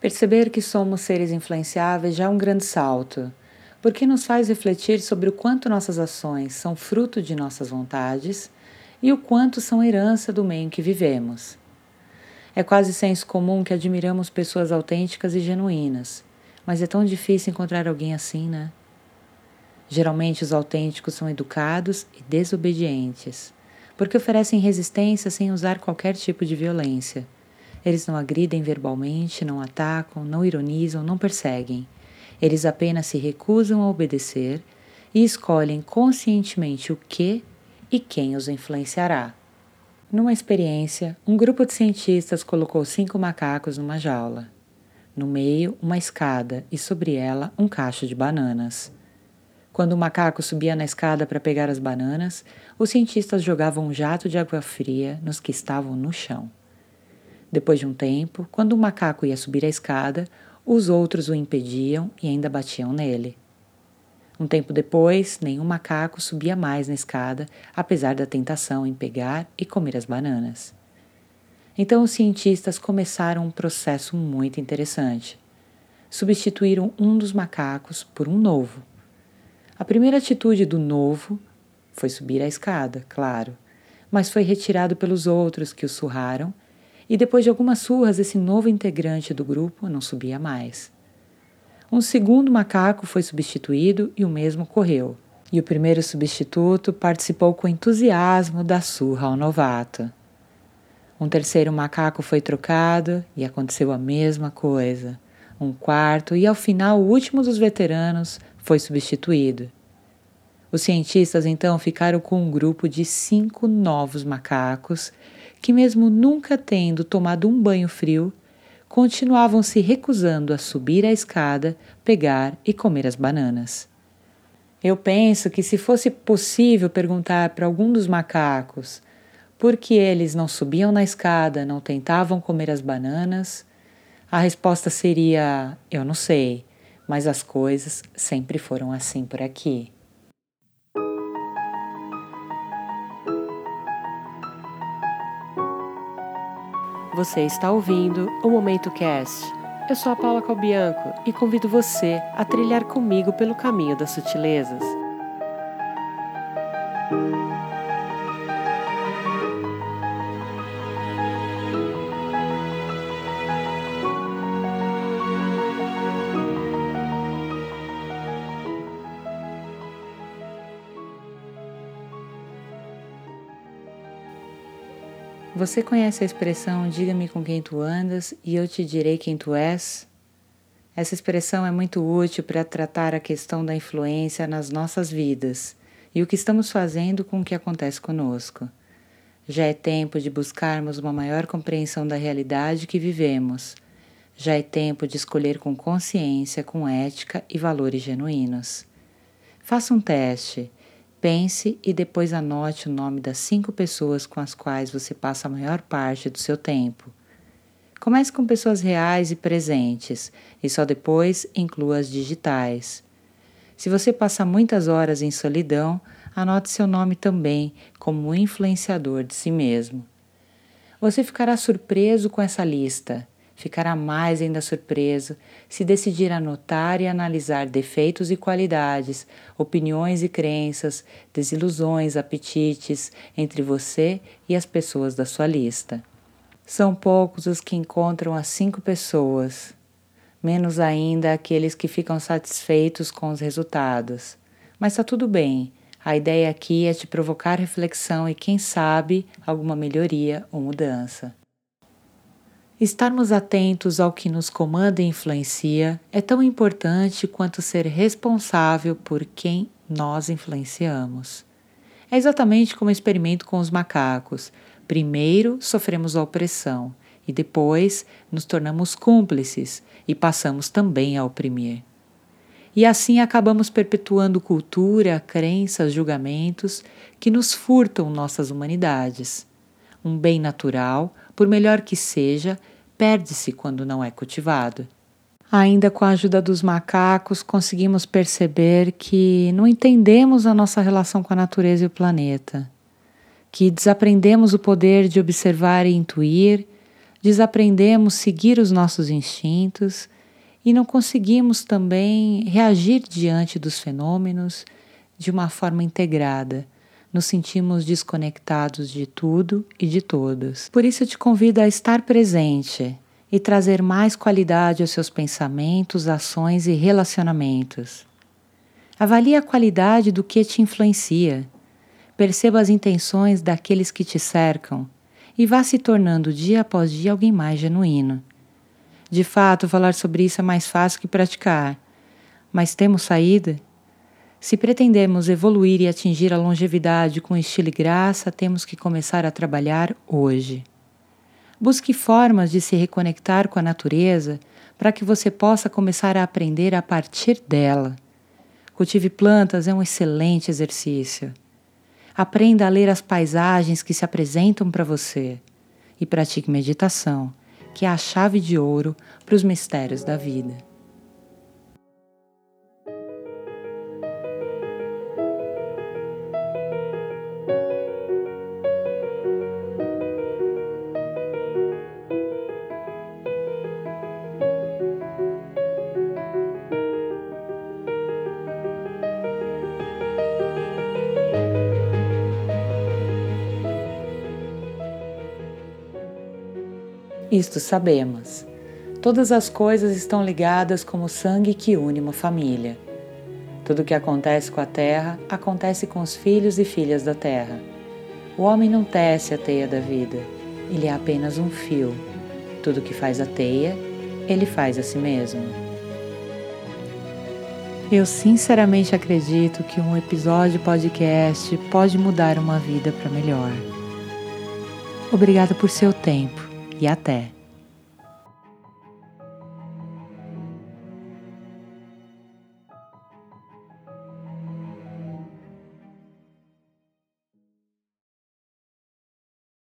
Perceber que somos seres influenciáveis já é um grande salto, porque nos faz refletir sobre o quanto nossas ações são fruto de nossas vontades e o quanto são herança do meio em que vivemos. É quase senso comum que admiramos pessoas autênticas e genuínas, mas é tão difícil encontrar alguém assim, né? Geralmente os autênticos são educados e desobedientes, porque oferecem resistência sem usar qualquer tipo de violência eles não agridem verbalmente, não atacam, não ironizam, não perseguem. Eles apenas se recusam a obedecer e escolhem conscientemente o que e quem os influenciará. Numa experiência, um grupo de cientistas colocou cinco macacos numa jaula. No meio, uma escada e sobre ela um cacho de bananas. Quando o macaco subia na escada para pegar as bananas, os cientistas jogavam um jato de água fria nos que estavam no chão. Depois de um tempo, quando o macaco ia subir a escada, os outros o impediam e ainda batiam nele. Um tempo depois, nenhum macaco subia mais na escada, apesar da tentação em pegar e comer as bananas. Então os cientistas começaram um processo muito interessante. Substituíram um dos macacos por um novo. A primeira atitude do novo foi subir a escada, claro, mas foi retirado pelos outros que o surraram e depois de algumas surras, esse novo integrante do grupo não subia mais. Um segundo macaco foi substituído e o mesmo ocorreu. E o primeiro substituto participou com entusiasmo da surra ao novato. Um terceiro macaco foi trocado e aconteceu a mesma coisa. Um quarto e ao final o último dos veteranos foi substituído. Os cientistas então ficaram com um grupo de cinco novos macacos que, mesmo nunca tendo tomado um banho frio, continuavam se recusando a subir a escada, pegar e comer as bananas. Eu penso que, se fosse possível perguntar para algum dos macacos por que eles não subiam na escada, não tentavam comer as bananas, a resposta seria: eu não sei, mas as coisas sempre foram assim por aqui. Você está ouvindo o Momento Cast. Eu sou a Paula Calbianco e convido você a trilhar comigo pelo caminho das sutilezas. Você conhece a expressão diga-me com quem tu andas e eu te direi quem tu és? Essa expressão é muito útil para tratar a questão da influência nas nossas vidas e o que estamos fazendo com o que acontece conosco. Já é tempo de buscarmos uma maior compreensão da realidade que vivemos. Já é tempo de escolher com consciência, com ética e valores genuínos. Faça um teste Pense e depois anote o nome das cinco pessoas com as quais você passa a maior parte do seu tempo. Comece com pessoas reais e presentes e só depois inclua as digitais. Se você passa muitas horas em solidão, anote seu nome também como influenciador de si mesmo. Você ficará surpreso com essa lista ficará mais ainda surpreso se decidir anotar e analisar defeitos e qualidades, opiniões e crenças, desilusões, apetites entre você e as pessoas da sua lista. São poucos os que encontram as cinco pessoas, menos ainda aqueles que ficam satisfeitos com os resultados. Mas está tudo bem. A ideia aqui é te provocar reflexão e, quem sabe, alguma melhoria ou mudança. Estarmos atentos ao que nos comanda e influencia é tão importante quanto ser responsável por quem nós influenciamos. É exatamente como o experimento com os macacos. Primeiro sofremos a opressão e depois nos tornamos cúmplices e passamos também a oprimir. E assim acabamos perpetuando cultura, crenças, julgamentos que nos furtam nossas humanidades. Um bem natural, por melhor que seja, perde-se quando não é cultivado. Ainda com a ajuda dos macacos, conseguimos perceber que não entendemos a nossa relação com a natureza e o planeta, que desaprendemos o poder de observar e intuir, desaprendemos seguir os nossos instintos e não conseguimos também reagir diante dos fenômenos de uma forma integrada. Nos sentimos desconectados de tudo e de todos. Por isso eu te convido a estar presente e trazer mais qualidade aos seus pensamentos, ações e relacionamentos. Avalie a qualidade do que te influencia. Perceba as intenções daqueles que te cercam e vá se tornando dia após dia alguém mais genuíno. De fato, falar sobre isso é mais fácil que praticar. Mas temos saída? Se pretendemos evoluir e atingir a longevidade com estilo e graça, temos que começar a trabalhar hoje. Busque formas de se reconectar com a natureza para que você possa começar a aprender a partir dela. Cultive plantas é um excelente exercício. Aprenda a ler as paisagens que se apresentam para você e pratique meditação que é a chave de ouro para os mistérios da vida. Isto sabemos. Todas as coisas estão ligadas como sangue que une uma família. Tudo o que acontece com a terra acontece com os filhos e filhas da terra. O homem não tece a teia da vida, ele é apenas um fio. Tudo que faz a teia, ele faz a si mesmo. Eu sinceramente acredito que um episódio podcast pode mudar uma vida para melhor. Obrigada por seu tempo e até!